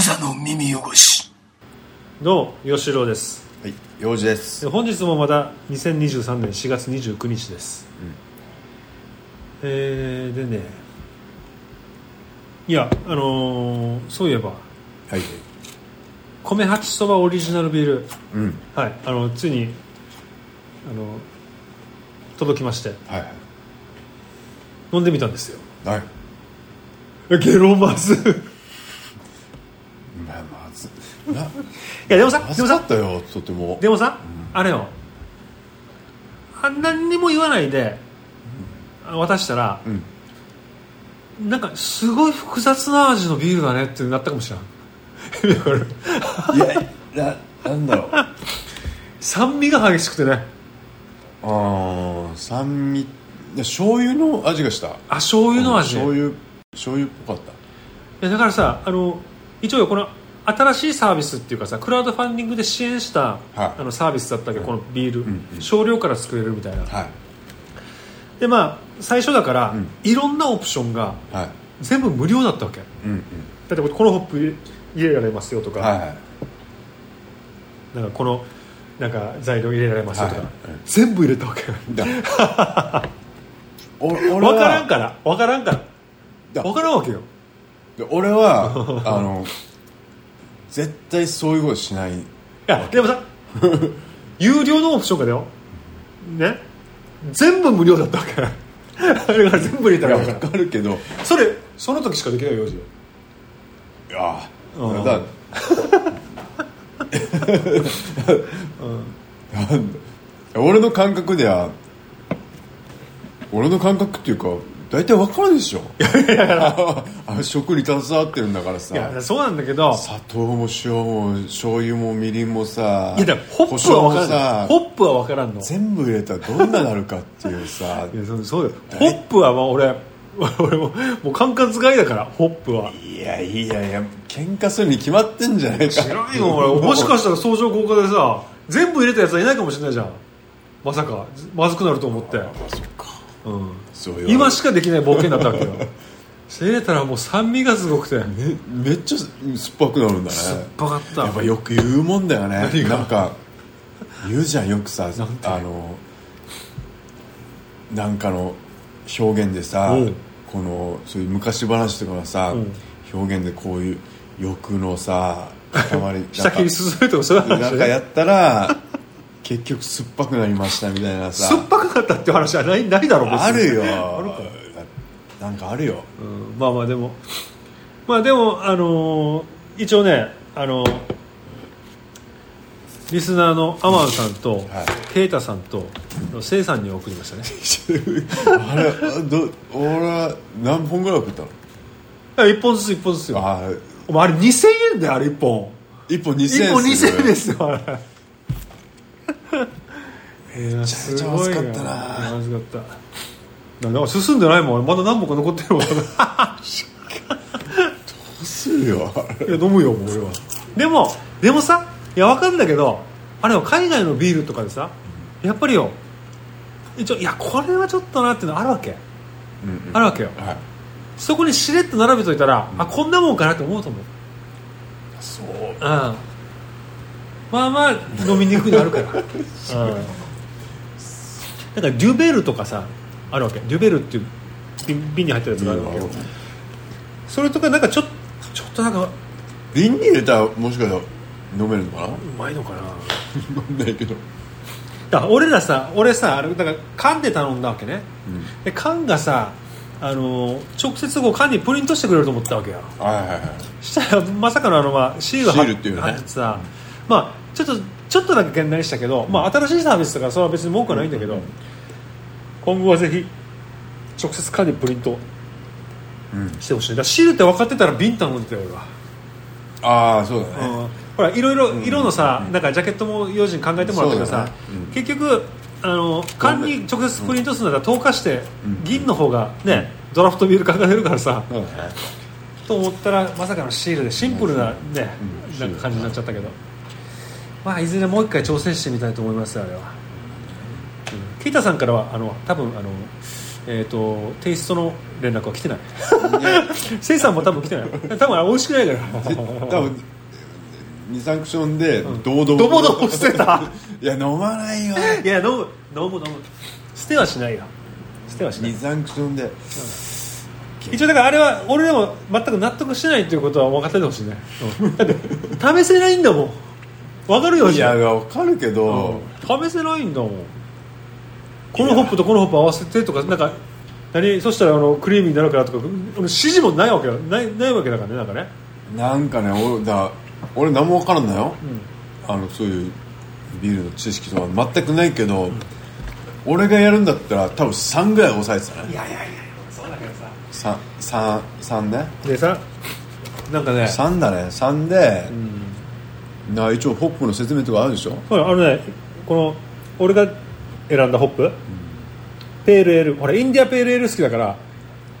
無座の耳汚しどう？も吉郎ですはい、用事です。で本日もまた2023年4月29日です、えーでねいやあのーそういえばはい。米八そばオリジナルビールうん。はいあのついにあの届きましてはい。飲んでみたんですよはい。えゲロまずいまあ、まず。な、やでもさでもさかったよ、とても。でもさ、あれよあ何にも言わないで、渡したら、うん。なんかすごい複雑な味のビールだねってなったかもしれんだからいや、な、なんだろう。あ 酸味が激しくてねあ、酸味。醤油の味がした。あ醤油の味醤油、醤油っぽかっいやだからさあの一応よこの新しいサービスっていうかさクラウドファンディングで支援した、はい。あのサービスだったわけどこのビール、んうん。少量から作れるみたいな。た。はい。でまあ最初だから、うん。いろんなオプションがはい。全部無料だったわけ。うんうん。だってこのホップ入れられますよとか、はいはい。なんかこのなんか材料入れられますよとか、はいはい。全部入れたわけ。だ。お俺は。分からんから。分からんから。だ。分からんわけよ。で俺は、あの、絶対そういうことしない。いやでもさ 有料のオプションがだよ。ね。全部無料だったわけ。あれから全部入れたら分かかるけど、いそれその時しかできない用事よ。や、うん。だ なんだ。俺の感覚では俺の感覚っていうか大体わかるでしょ。あ食に携わってるんだからいさやそうなんだけど。砂糖も塩も醤油もみりんもさいやだからホップは分からんホップは分からんの。全部入れたらどんななるかっていうさ。いやそうそうだよ。ホップはまあ俺 俺ももう管轄外だからホップは。いやいやいや喧嘩するに決まってんじゃないか。知らんよ俺もしかしたら相乗効果でさ全部入れたやつはいないかもしれないじゃん。まさかまずくなると思って、うん、そうよ今しかできない冒険だったわけよ。入れたらもう酸味がすごくて。めめっちゃ酸っぱくなるんだね。バカった。やっぱよく言うもんだよね。なんか言うじゃんよくさあのなんかの表現でさうん。このそういう昔話とかのさ、うん。表現でこういう欲のさ塊 下切り進めてもそうなんかやったら結局酸っぱくなりましたみたいなさ。酸っぱくなったっていう話はないないだろ別に。あるよ。あるか。なんかあるよ。うんまあまあでも。まあでもあのー一応ねあのーリスナーのアマンさんと、はい。ケイタさんとセイさんに送りましたね。あれど俺は何本ぐらい送ったの？1本ずつ1本ずつよ。あお前あれ2000円であれ1本。1本2000 1円本2000円ですすよあれめちゃめちゃまずかったな。まずかった。なんか進んでないもん。まだ何本か残ってるもん。いどうするよ。あれや飲むよもう俺は。でもでもさいやわかるんだけどあれよ海外のビールとかでさやっぱりよ一応いやこれはちょっとなっていうのあるわけ。うんうん。あるわけよ。はい。そこにしれっと並べといたら、あこんなもんかなって思うと思う。そう。うん。まあまあ飲みにくくなるから、うん、だからデュベルとかさあるわけ。デュベルっていう瓶瓶に入ってるやつがあるわけ。よ、それとかなんかちょちょっとなんかう瓶に入れたらもしかしたら飲めるのかな？まいのかな？飲んないけど。だから俺らさ俺さあれだから缶で頼んだわけね、で缶がさあの直接こう缶にプリントしてくれると思ったわけよ。はいはいはい。したらまさかのあの、まあ、シールシールっていうね。さ、まあ、ちょっとちょっとだけ懸念したけど、まあ、新しいサービスだからそれは別に文句はないんだけど、今後はぜひ直接缶にプリントうん。してほしい。だシールって分かってたら瓶頼んでたよ俺は、ああそうだね。うん。ほらいろいろ色のさ、なんかジャケットも用心考えてもらったけどさ、ねうん。結局あの缶に直接プリントするなら透過して、銀の方がねドラフトビール考えるからさ、そうだね。と思ったらまさかのシールでシンプルなね、うん。なんか感じになっちゃったけど、まあいずれもう一回挑戦してみたいと思いますよあれは、うん、ケイタさんからはあの多分あのえー、とテイストの連絡は来てない。せいさんも多分来てない。多分美味しくないから。多分二サンクションで堂々。ドボドボしてた。いや飲まないよ。いや飲む飲む飲む。捨てはしないよ。捨てはしない。二サンクションで一応だからあれは俺でも全く納得してないっていうことは分かっててほしいね、うん。だって試せないんだもん分かるよいやわかるけど、試せないんだもん。このホップとこのホップ合わせてとかなんか何そしたらあのクリーミーになるからとか俺指示もないわけだないないわけだからねなんかね。なんかね俺だ俺何も分からんのよ、あのそういうビールの知識とか全くないけど、俺がやるんだったら多分3ぐらい抑えてたね。いやいやいやそうだけどさ。3, 3, 3ねでさなんかね。3だね。3で、な一応ホップの説明とかあるでしょ？ほらあのねこの俺が選んだホップ、ペールエール。ほらインディアペールエール好きだから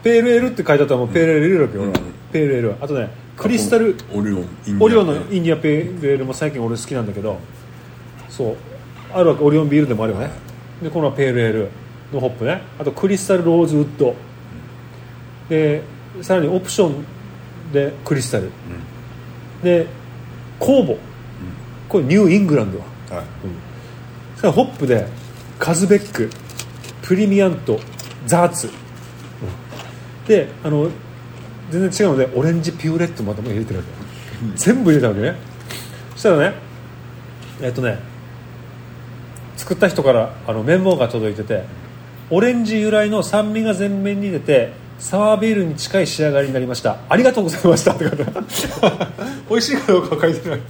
ペールエールって書いてあったらもうペールエール入れるわけよ、俺はペールエール。あとねクリスタル。オリオンオリオンのインディアペールエールも最近俺好きなんだけどそう。あるわけオリオンビールでもあるよね。でこのペールエールのホップね。あとクリスタルローズウッド。でさらにオプションでクリスタル、で酵母これニューイングランド。ははい。それからホップでカズベックプリミアントザーツ、であの全然違うのでオレンジピューレットまたも入れてるわけ、全部入れたわけね。そしたらねえっとね作った人からあのメモが届いててオレンジ由来の酸味が前面に出てサワービールに近い仕上がりになりました。ありがとうございました。って書いてある美味しいかどうかは書いてない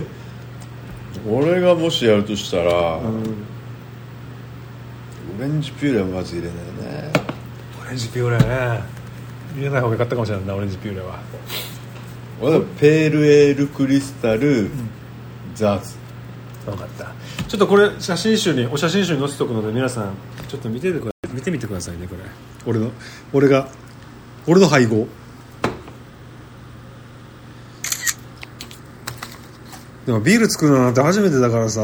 俺がもしやるとしたら、オレンジピューレはまず入れないね。オレンジピューレね入れない方が良かったかもしれないなオレンジピューレは。俺はペールエールクリスタル、ザーズ分かった。ちょっとこれ写真集にお写真集に載せておくので皆さんちょっと見ててくだ見てみてくださいねこれ。俺の俺が俺の配合でもビール作るのなんて初めてだからさ。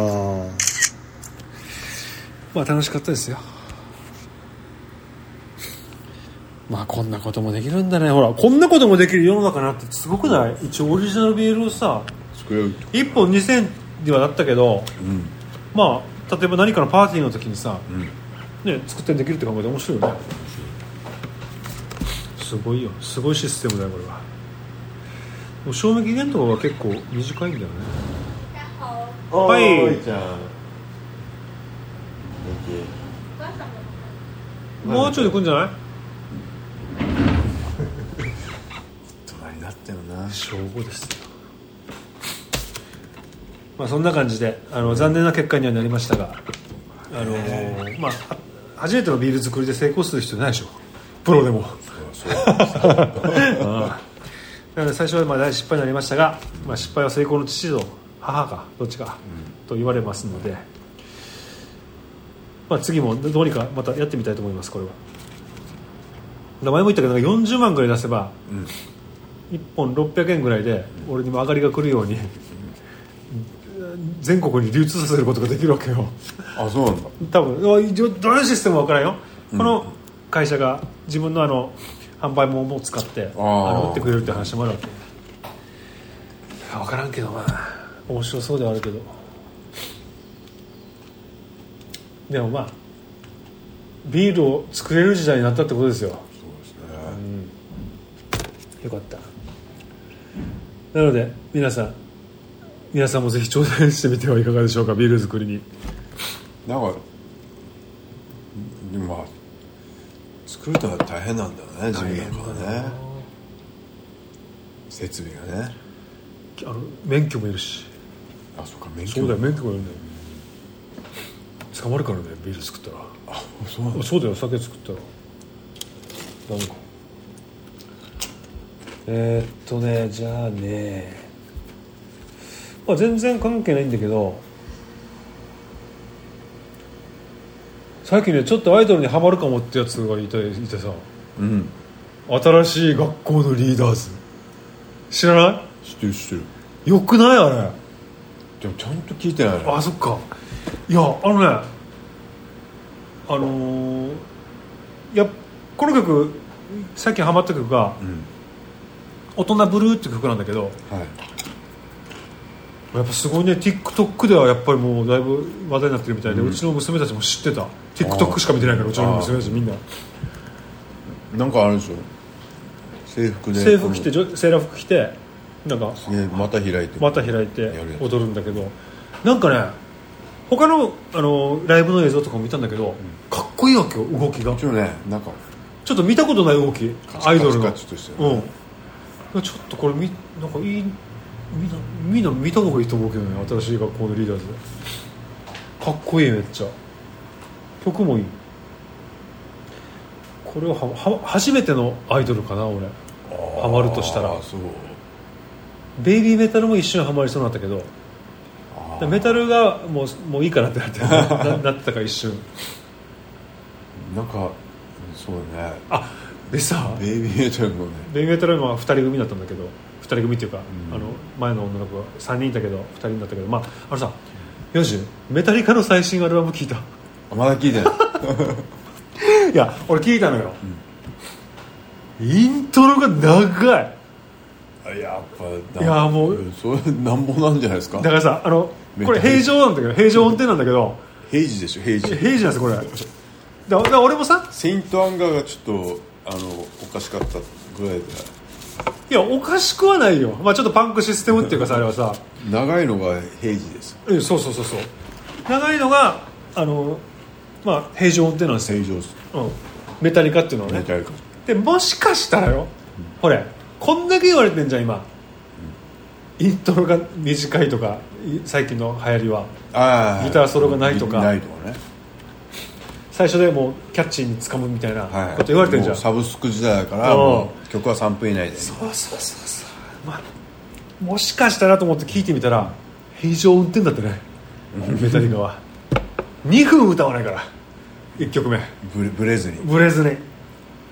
まあ楽しかったですよ。まあこんなこともできるんだね。ほらこんなこともできる世の中なってすごくない？一応オリジナルビールをさ作れる。1本2000にはなったけどうん。まあ例えば何かのパーティーの時にさ、うん。ね、作ってできるって考えて面白いよね。すごいよ。すごいシステムだよこれは。もう賞味期限とかは結構短いんだよねはい。ちゃんも。うちょいで来るんじゃない？隣になったよな。正午ですよ。まあそんな感じであの残念な結果にはなりましたがあのー。まあは初めてのビール作りで成功する人いないでしょプロでも。なので最初はまあ大失敗になりましたが、まあ、失敗は成功の父と母かどっちかと言われますので、まあ、次もどうにかまたやってみたいと思いますこれは。前も言ったけど40万ぐらい出せば、1本600円ぐらいで俺にも上がりが来るように全国に流通させることができるわけよ。あそうなんだ。多分どういうシステムか分からんよ、この会社が自分のあの販売網も使ってあー。の売ってくれるって話もあるわけ。分からんけどまあ面白そうではあるけど。でもまあビールを作れる時代になったってことですよ。そうですね。よかった。なので皆さん皆さんもぜひ挑戦してみてはいかがでしょうかビール作りに。なんかまあ作るとは大変なんだよね自分な。んかはね。設備がね。あの免許もいるしあそっか免許。そうだよ免許もいるんだよ。捕まるからねビール作ったら。あそうなんだ。あそうだよ酒作ったら。ダメか。えー、っとねじゃあね。まあ全然関係ないんだけど。最近ねちょっとアイドルにハマるかもってやつがいていてさ。うん。新しい学校のリーダーズ。知らな知ってる知ってる。いよくない？あれでもちゃんと聞いてないあそっか。いやあのねあのーいやこの曲最近ハマった曲がうん「大人ブルー」っていう曲なんだけどはい。やっぱすごいね TikTok ではやっぱりもうだいぶ話題になってるみたいで、ううんちの娘たちも知ってた。TikTok しか見てないからうちの娘たちみんな。なんかあるでしょ制服で。制服着てセーラー服着てなんかまた開いて。また開いて踊るんだけどなんかね他のあのライブの映像とかも見たんだけど、かっこいいわけよ動きが。一応ねなんかちょっと見たことない動きアイドルの。うん。ちょっとこれみなんかいいみんなみんな見た方がいいと思うけどね新しい学校のリーダーズ。かっこいいめっちゃ。曲もいい。これははは初めてのアイドルかな俺。ハマるとしたら。そうベイビーメタルも一瞬ハマりそうになったけどメタルがもうもういいかなってなってななってた。から一瞬なんかそうだね。あでさベイビーメタルのね。ベイビーメタルは2人組だったんだけど2人組っていうか、うん。あの前の女の子が3人いたけど2人になったけどまああのさヨシメタリカの最新アルバム聞いた。あまだ聞いてない いや俺聞いたのよ、イントロが長い。あやっぱいやもうそれなんぼなんじゃないですか。だからさあのこれ平常なんだけど平常運転なんだけど平時でしょ平時。平時なんですよこれ。だだから俺もさセイントアンガーがちょっとあのおかしかったぐらいで。いやおかしくはないよ、まあ、ちょっとパンクシステムっていうかさあれはさ。長いのが平時ですえそうそうそうそう。長いのがあのまあ平常運転なんですよ、正常です。うん、メタリカっていうのはね。メタルかでもしかしたらよ、これこんだけ言われてんじゃん今、イントロが短いとかい最近の流行りは。あギターソロがないとか。ないとかね。最初でもうキャッチーに掴むみたいなはい。こと言われてんじゃん、もうサブスク時代だから曲は3分以内でそうそうそうそう、まあ、もしかしたらと思って聞いてみたら平常運転だってね。メタリカは。2分歌わないから。1曲目。ブレずに。ブレずに。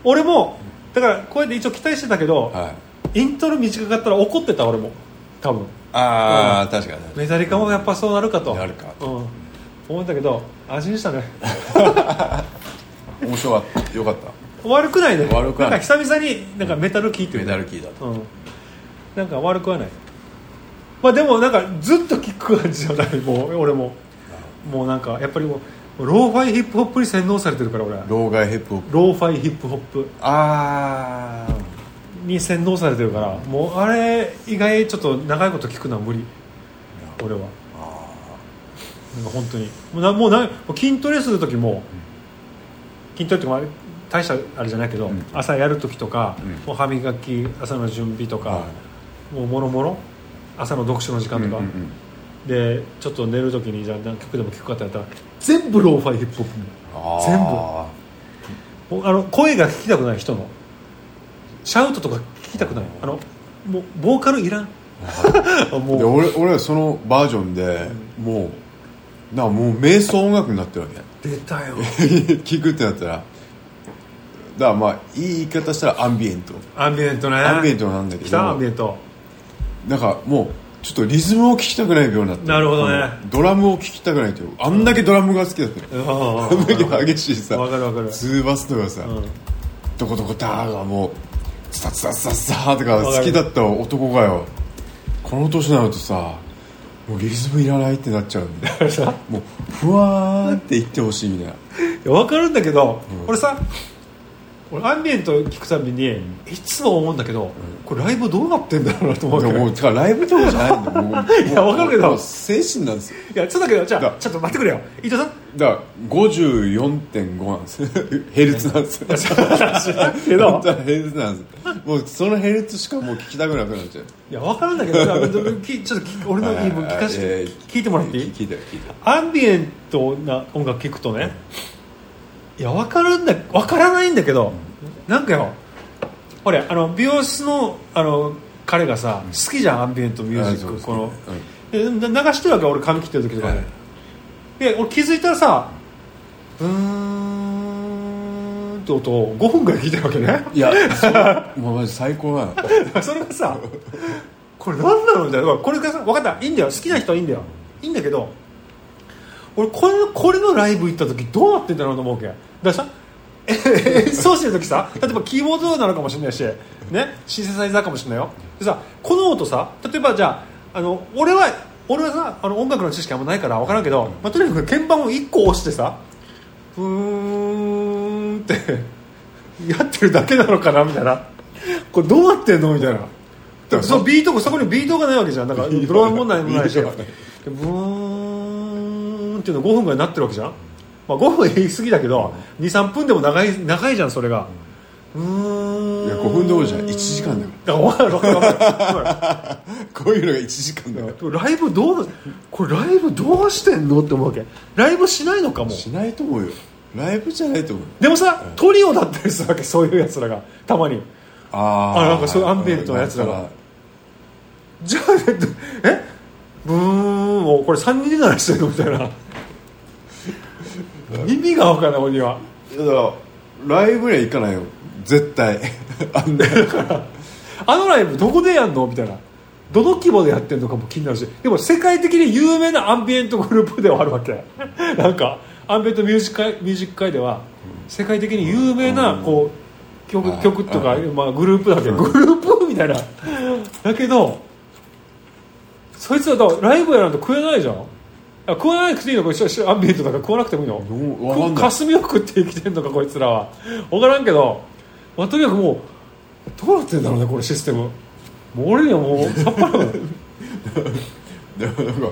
俺もだからこうやって一応期待してたけど、はい。イントロ短かったら怒ってた俺も。多分。ああ確かにね。メタリカもやっぱそうなるかと。なるか。うん、思ったけど味見したね。面白かった。よかった。悪くないね。悪くはない。んか久々になんかメタル聴いてるメタルキーだと。うん。なんか悪くはない。まあでもなんかずっと聴く感じじゃない。もう俺も。もうなんかやっぱりもうローファイヒップホップに洗脳されてるから俺。老害ヒップホップ。ローファイヒップホップ。あに洗脳されてるからもうあれ以外ちょっと長いこと聞くのは無理。俺は。なんか本当に。もうなもうなもう筋トレする時も、筋トレっていうかまあ大したあれじゃないけど、ん。朝やる時とか、うん。もう歯磨き朝の準備とか、はもうもろもろ朝の読書の時間とか、うんうんうんでちょっと寝る時にじゃあ何曲でも聴くかってやったら全部ローファイヒップホップ全部。あの声が聞きたくない人の。シャウトとか聞きたくない。あのもうボーカルいらん。もう。で俺俺はそのバージョンでもうなもう瞑想音楽になってるわけ。出たよ。聞くってなったら。だからまあいい言い方したらアンビエント。アンビエントね。アンビエントなんだけ来たアンビエどント。なんかもうちょっとリズムを聞きたくないようになってなるほどね。ドラムを聞きたくないという。あんだけドラムが好きだった。のあんだけ激しいさ。わかるわかる。ツーバスとかさ、うん。どこどこダーがもうツタツタツタツタとか好きだった男がよ。この年になるとさもうリズムいらないってなっちゃうんで。からさもうふわーんって言ってほしいみたいな。いや分かるんだけど、俺さ俺アンビエント聞くたびにいつも思うんだけど、これライブどうなってんだろうなと思うわけ。でももうだからライブとかじゃないんだよもう。いやわかるけど。精神なんですよ。いやちょっとだけどじゃだあちょっと待ってくれよ。伊藤さん。だから54.5なんです。ヘルツなんですよ。本当はヘルツなんですもうそのヘルツしかもう聞きたくなくなっちゃう。いや分かるんだけどちょっと聞俺の聞かせえてー聞いてもらっていい？聞いて聞いてアンビエントな音楽聴くとねいや分かるんだ分からないんだけどなんかよほれあの美容室のあの彼がさ好きじゃんアンビエントミュージックこの。うんで流してるわけ俺髪切ってる時とかね、はい。で俺気づいたらさうーんって音を5分ぐらい聞いてるわけね。いや もう最高なのそれがさこれ何なのみたいな。これがさ分かった。いいんだよ。好きな人はいいんだよ。いいんだけど俺これこれのライブ行った時どうなってんだろうと思うわけ。だ演奏してる時さ例えばキーボードなのかもしれないし、ね、シンセサイザーかもしれないよ。でさこの音さ例えばじゃああの俺は俺はさあの音楽の知識あんまないから分からんけど、まあ、とにかく鍵盤を1個押してさふーんってやってるだけなのかなみたいな。これどうなってんの？みたいな。だそのビートそこにビートがないわけじゃん。だからドラムもないもない。しブーンっていうの5分ぐらいなってるわけじゃん、まあ、5分言い過ぎだけど23分でも長い長いじゃんそれが。うーんいや5分どころじゃ1時間だよ。だから分かる分かる。こういうのが1時間だよ。るライブどうこれライブどうしてんのって思うわけ。ライブしないのかも。しないと思うよ。ライブじゃないと思う。でもさトリオだったりするわけそういうやつらが。たまに。ああなんかそういうアンビエントのやつらが。じゃあえブーン。をこれ3人で鳴らしてるのみたいな意味が分からない俺にはだからライブには行かないよ。絶対。あんなあのライブどこでやんの？みたいな。どの規模でやってるのかも気になるし。でも世界的に有名なアンビエントグループではあるわけ。なんかアンビエントミュージック界ミュージック界では世界的に有名なこう曲あ曲とかあまあ、グループだけどグループみたいな。だけどそいつらだからライブやらんと食えないじゃん。あ食わなくていいのか一緒アンビエントだから食わなくてもいいの？霞を食って生きてんのかこいつらは。分からんけど、まあ、とにかくもうどうなってんだろうねこれシステム。もう俺にはもうさっぱりわかんない。でもなんか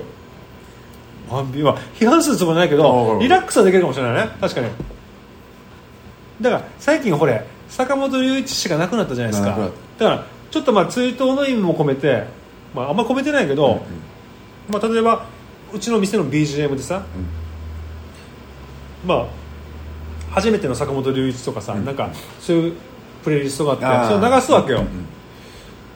アンビは批判するつもりないけどリラックスはできるかもしれないね。確かに。だから最近ほれ坂本龍一氏が亡くなったじゃないですか。だからちょっとまあ追悼の意味も込めて、まあ、あんま込めてないけど、まあ、例えばうちの店の BGM でさ、まあ初めての坂本龍一とかさ、うん。なんかそういうプレイリストがあってそれを流すわけよ、うん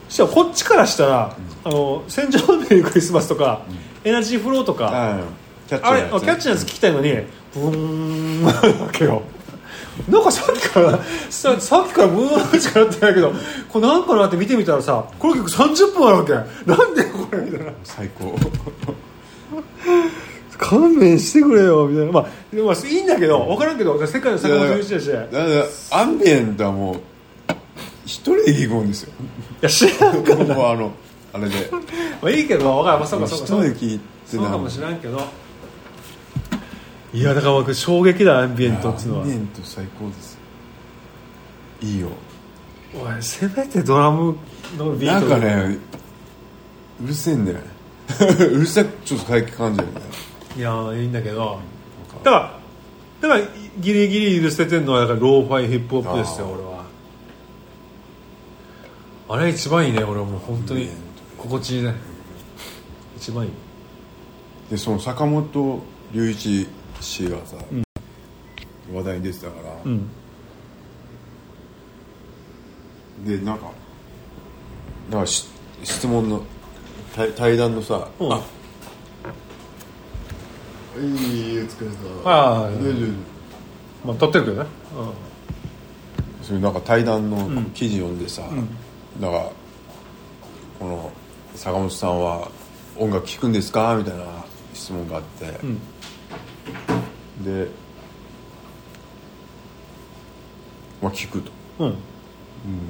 そしたらこっちからしたら「あの戦場のメリークリスマス」とか、エナジーフロー」とか、キャッチあれキャッチーなやつ聞きたいのにブーンなわけよ。なんかさっきからささっきからブーンしかなってないけどこれなんかなって見てみたらさこの曲30分あるわけ。なんでこれみたいな。最高 勘弁してくれよみたいな。まあでもまあいいんだけど分からんけど世界の坂本龍一だし。いだからアンビエントはもう一人で聞くんですよ。や知らんかもうあのあれで。まあいいけど分からん、まあ、そうか一そうかそうか。そうかもしらんけど。いやだから僕衝撃だアンビエントっていうのは。アンビエント最高です。いいよ。おいせめてドラムのビーなんトかねうるせえんだよね うるさくちょっと最近感じるよね。いやいいんだけど。だからだからギリギリ許せてんのはだからローファイヒップホップですよ俺は。あれ一番いいね俺はもう本当に。心地いいね。一番いい。でその坂本龍一氏がさ、話題に出てたから、うん。でなんかなんかし質問の対対談のさ、うん。あいいお疲れ様。ああ大丈まあ撮ってるけどね。夫それなんか対談の記事読んでさ、なんかこの坂本さんは音楽聴くんですか？みたいな質問があって、ん。でまあ聞くと、うん、うん、うん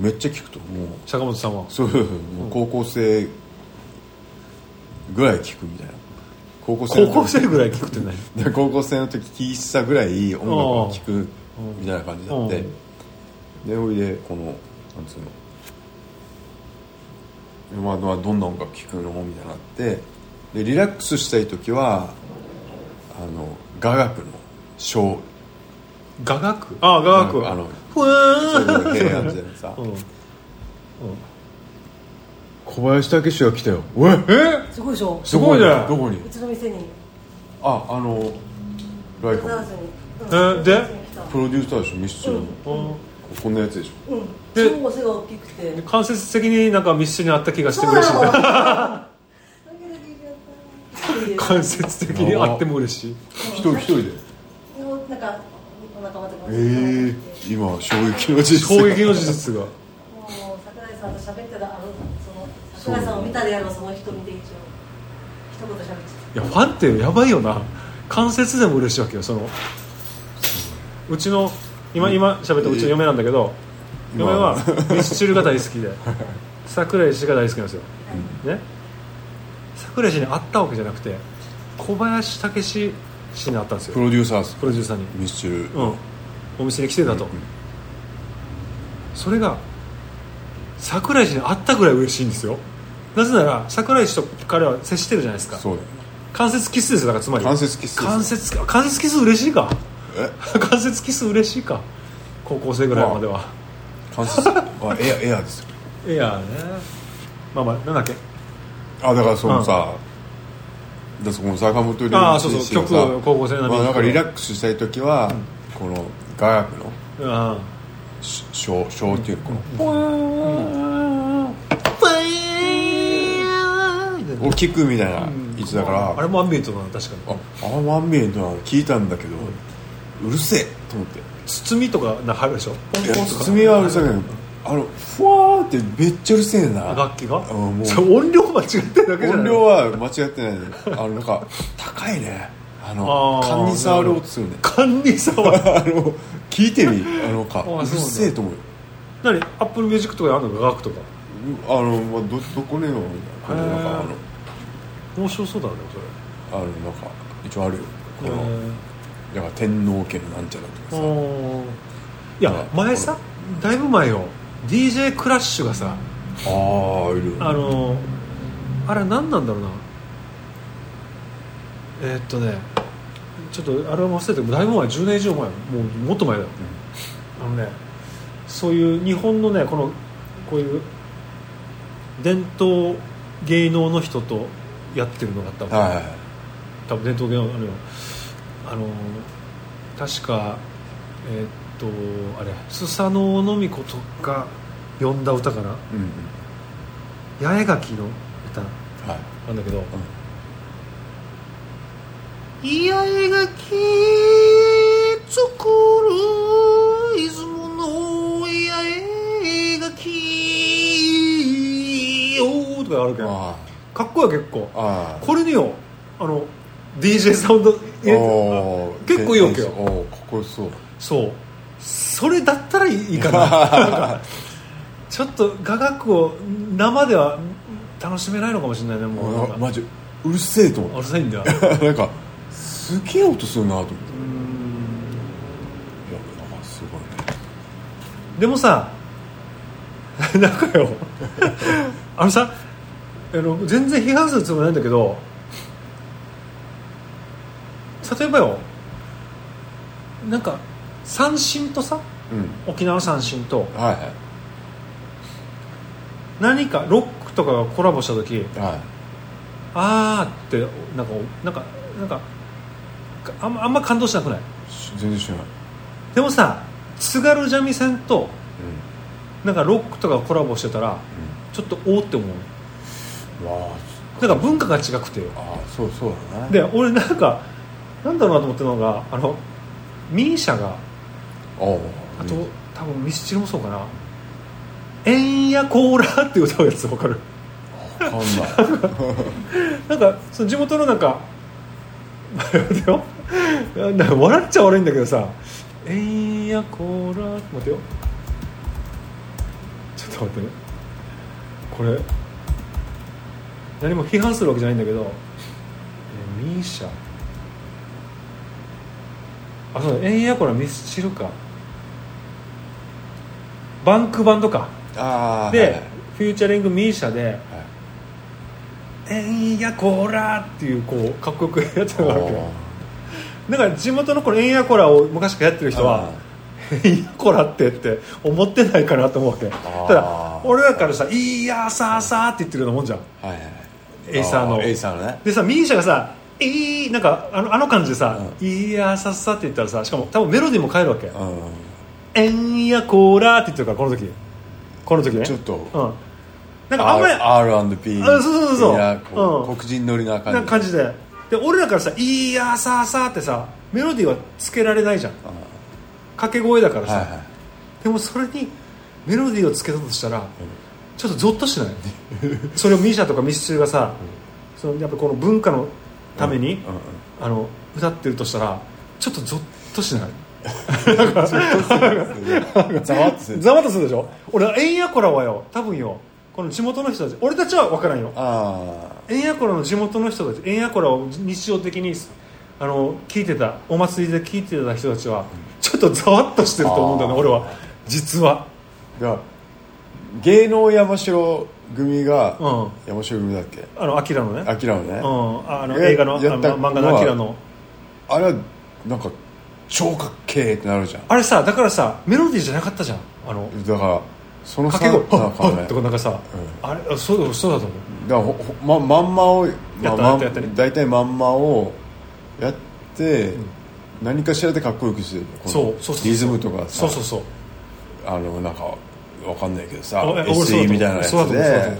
めっちゃ聞くともう。坂本さんは。そう。もう高校生ぐらい聞くみたいな。高校生高校生ぐらい聞くってない で高校生の時聞いてたぐらい音楽を聴くみたいな感じになって。でおいでこのなんつうの。まあまあどんな音楽聴くの？みたいになって。でリラックスしたい時はあの雅楽の小雅楽？ああ雅楽。あのふわー。平安時代のさうん。うん小林武史が来たよ。え？すごいでしょすごいねどこに？うちの店に。ああのライえ？で？プロデューサーでしょ？ミスチルの、うん。こんなやつでしょ？うん。で超背が大きくて。間接的になんか密室にあった気がしてそう嬉しい。なの。間接的にあっても嬉しい。一人一人で？もうなんかお仲間とかもええ今衝撃の事実衝撃の事実が。もう桜井さんと喋ってたさんを見たであろうその人見て一応。一言喋っていやファンってやばいよな。関節でも嬉しいわけよその。うちの今今喋ったうちの嫁なんだけど嫁はミスチルが大好きで 桜井氏が大好きなんですよ、ね。桜井氏に会ったわけじゃなくて小林武史氏に会ったんですよ。プロデューサープロデューサーに。ミスチル。うん、お店に来てたと、それが桜井氏に会ったぐらい嬉しいんですよなぜなら桜井氏と彼は接してるじゃないですか。そう。関節キスですよだからつまり。関節キスですよ。関節関節キス嬉しいか。え？関節キス嬉しいか。高校生ぐらいまでは。関節あエアエアですよ。いやね。まあまあなんだっけ？あだからそのさ、だそこの坂本龍一ああそうそう選手がさ曲高校生並みまあ、なんかリラックスしたい時は、この雅楽のうん。し小小っていうのこの、を聞くみたいな位置だから、あれもアンビエントだな確かに。ああのアンビエントなの聞いたんだけど、うるせえと思って。包みとかな入るでしょ？包みはうるさいけどあのふわーってめっちゃうるせえな。楽器が？音量間違ってるだけじゃない音量は間違ってない。ねあのなんか高いね。あのあー癇に障ろうとするね。癇にさわあの聞いてみ。あのかうるせえと思うよ。何？アップルミュージックとかであんの楽とか？あの、まあ、どどこねの？みたいな感じでなんかあの面白そうだねあのなんか一応あるよ。それこのだから天皇家のなんちゃらとかさ。おいや前さだいぶ前よ。DJ クラッシュがさああいるあのあれ何なんだろうな。えーっとねちょっとあれは忘れてるだいぶ前10年以上前もうもっと前だよ、あのねそういう日本のねこのこういう伝統芸能の人とやってるのがあったわけ。はいはい。多分伝統芸能あのあの確かえーっとあれスサノオノミコとか読んだ歌かな。うんうん。八重垣の歌。はい。なんだけど、八重垣作る出雲の八重垣。よとかあるけど。あかっこいいよ結構。これによあの DJ サウンド結構いいわけよ。かっこよそう。そう。それだったらいいかな。ちょっと雅楽を生では楽しめないのかもしれないねもう。マジうるせえと思っうるさいんだよ。て なんかすげえ音するなと思って。いやなんかすごいね。でもさ なんかよ。あのさあの全然批判するつもりないんだけど例えばよなんか三振とさうん。沖縄の三振とはい何かロックとかがコラボした時はい。はいあーってなんかなんかなんかあんまあんま感動しなくない？し全然知らない。でもさ津軽三味線となんかロックとかコラボしてたらちょっとおーって思ううんわなんか文化が違くて。よあそうそうだね。で俺なんかなんだろうなと思ってるのがあのミーシャがあと多分ミスチルもそうかな「えんやこーら」って歌うやつわかる？わかんない。なんかその地元のなんか笑っちゃ悪いんだけどさ「えんやこーら」待ってよ。ちょっと待ってね。これ何も批判するわけじゃないんだけどえミーシャ。あそうだえんやこらミスチルか。バンクバンドか。で、ああはいはい。フューチャリングミーシャではい「えんやこら」っていうこうかっこよくやってるのがあるわけよだから地元のこの「えんやこら」を昔からやってる人は「えんやこら」ってって思ってないかなと思うわけ。ー。ただ俺らからさ「いやさーさー」って言ってるようなもんじゃん。はいはいエイサーの。あエイサーのね。でさミーシャがさ「いい」なんかあのあの感じでさ「ういやさっさ」って言ったらさしかも多分メロディーも変えるわけ。う「えんやこら」って言ってるからこの時。この時ね。んちょっと。うん。なんかあんまりあそうそうそうそう。ん。黒人乗りな感じな感じで。で俺らからさ「いやさーさー」ってさメロディーはつけられないじゃん。掛け声だからさ、はいはい。でもそれにメロディーをつけたとしたら、ちょっとゾッとしないそれをミーシャとかミスチルがさ、そのやっぱこの文化のために、うんうんあの歌ってるとしたらちょっとゾッとしない。ざわっとする。ざわっとするでしょ？俺はエンヤコラはよ多分よこの地元の人たち俺たちは分からんよ。あエンヤコラの地元の人たちエンヤコラを日常的にあの聞いてたお祭りで聞いてた人たちはちょっとざわっとしてると思うんだよね俺は。実は。あが芸能山城組が、うん。山城組だっけ？あのアキラのね。アキラのね、うん、あのえ映画のの漫画のアキラの。あれはなんか超かっけーってなるじゃん。あれさだからさメロディーじゃなかったじゃん。あのだからその掛け声。なんかね。とかなんかさ、あれあそうだそうだと思う。だからほほままんまを、まあやったやったね。大体まんまをやって、何かしらでかっこよくする。このそうそうそうそう。リズムとかさ。そうそうそう。あのなんかわかんないけどさ SE みたいなやつで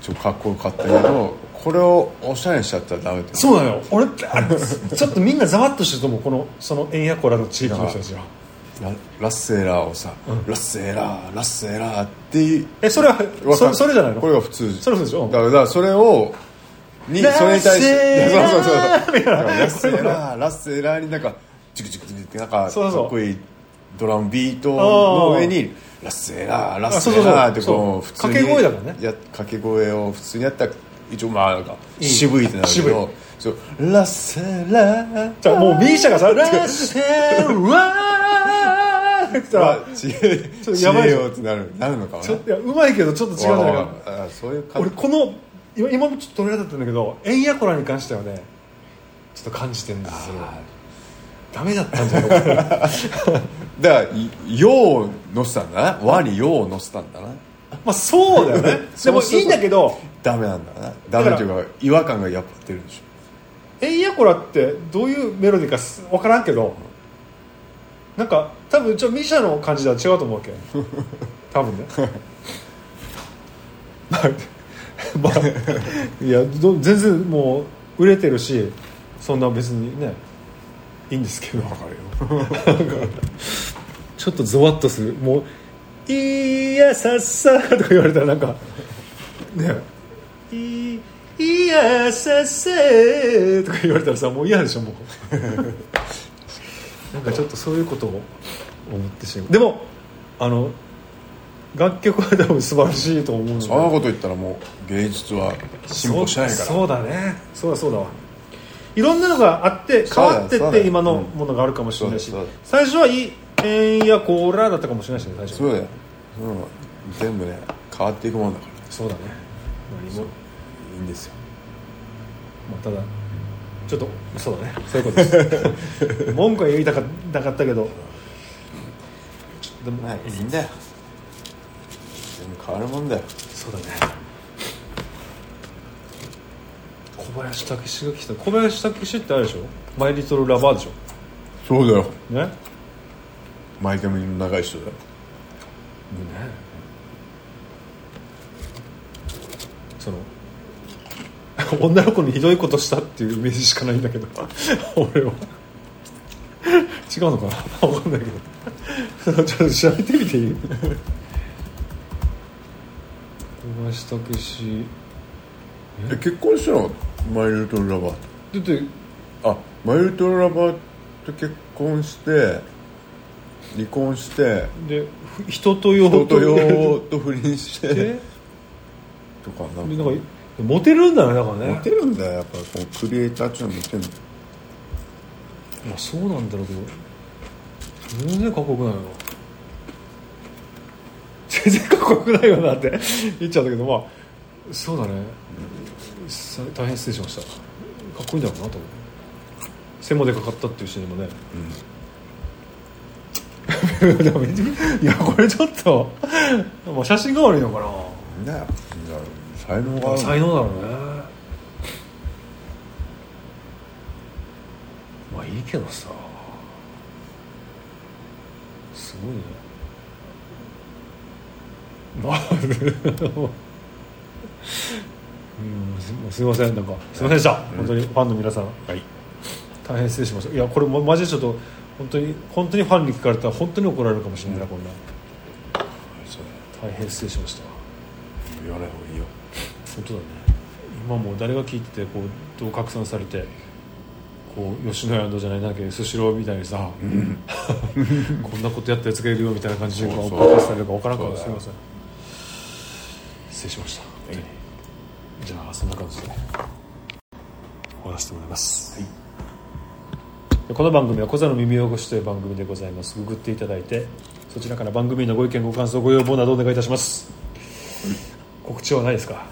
ちょっとかっこよかったけどこれをおしゃれにしちゃったらダメってそうなのよ。俺ってあれちょっとみんなざわっとしてると思うこのそのエンヤコラの地域の人たちは。ララッセーラーをさ、ラッセーラーラッセーラーっていうえそれはそそれじゃないの？これが普通それでしょ？だからだからそれをにそれに対してそうそうそう。ラッセーラーラッセーラーになんかチクチクチクってなんかかっこいいドラムビートの上にラッセーラーラッセーラーってこう普通に掛け声だからね。や掛け声を普通にやったら一応まあなんか渋いってなるけどそうラッセーラーじゃあもう B 社がさ「ラッセーラー」ってちょっとやばい。よってなるなるのかちょっといやうまいけどちょっと違うんじゃないかなあそういう感俺この今今もちょっと取れなかったんだけどエンヤコラに関してはねちょっと感じてるんですよ。ダメだったんじゃない だから「よ」を乗せたんだな。和に「よ」を乗せたんだな。まあそうだよね。でもいいんだけど。ダメなんだな。ダメというか違和感がやっぱ出るでしょ。エンヤコラってどういうメロディーかす分からんけど。なんか多分ちょミシャの感じでは違うと思うわけ。多分ね。まあ、まあ、いやど全然もう売れてるしそんな別にねいいんですけど。分かるよちょっとゾワッとする。もう「いやさっさ」とか言われたらなんかね「いいやさっさ」とか言われたらさもう嫌でしょもう。なんかちょっとそういうことを思ってしまう。でもあの楽曲は多分素晴らしいと思うので。そんなこと言ったらもう芸術は進歩しないから。そうそうだね。そうだそうだわいろんなのがあって変わってって今のものがあるかもしれないし、最初はいいえんやコーラだったかもしれないしね最初。そうだよ、うん、全部ね変わっていくもんだから。そうだね。何も、いいんですよ。まあ、ただちょっとそうだね。そういうことです。文句は言いたかなかったけど。でも、はい。いいんだよ。全部変わるもんだよ。そうだね小林武史が来た。小林武史ってあれでしょ？マイリトルラバーでしそうだよ。ょね？前髪の長い人だよ。ね。その 女の子にひどいことしたっていうイメージしかないんだけど。俺は。違うのかな？分かんないけど。ちょっと調べてみていい？小林武史。え？結婚した？のマイルトルラバー。だってあマイルトルラバーと結婚して離婚してでふ人と用人と用と不倫してでとかなんか。モテるんだねだからね。モテるんだよやっぱこのクリエイターっていうのはモテるんだよまあそうなんだろうけど。全然かっこよくないよ。な全然かっこよくないよなって言っちゃうんだけどまあそうだね、さ大変失礼しました。かっこいいんだろうなと。思う背もでかかったっていう人にもね、でも いやこれちょっともう写真が悪いのかな。なんだよだから才能がある。才能だろうね。まあいいけどさ。すごいね。まあうんすすいませんなんか。すいませんでした、本当にファンの皆さん。はい。大変失礼しました。いやこれもマジでちょっと本当に本当にファンに聞かれたら本当に怒られるかもしれない。な、こんな。大変失礼しました。言わない方がいいよ本当だね。今もう誰が聞いててこうどう拡散されてこう吉野家のじゃないなんだっけスシローみたいにさ、こんなことやったやつがいるよみたいな感じでこうそうそう。バカされるか分からんからすみません。失礼しました、本当にじゃあそんな感じで。終わらせてもらいます、でこの番組は「小座の耳汚し」という番組でございます。ググっていただいてそちらから番組のご意見ご感想ご要望などお願いいたします、告知はないですか？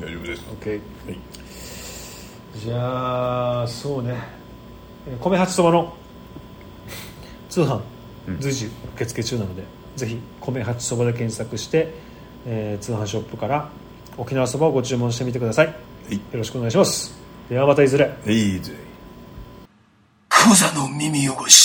大丈夫です。OK、じゃあそうね。えー米八そばの通販随時受付中なので、ぜひ米八そばで検索して、えー通販ショップから沖縄そばをご注文してみてください、い。よろしくお願いします。ではまたいずれ。いいぜクザの耳汚し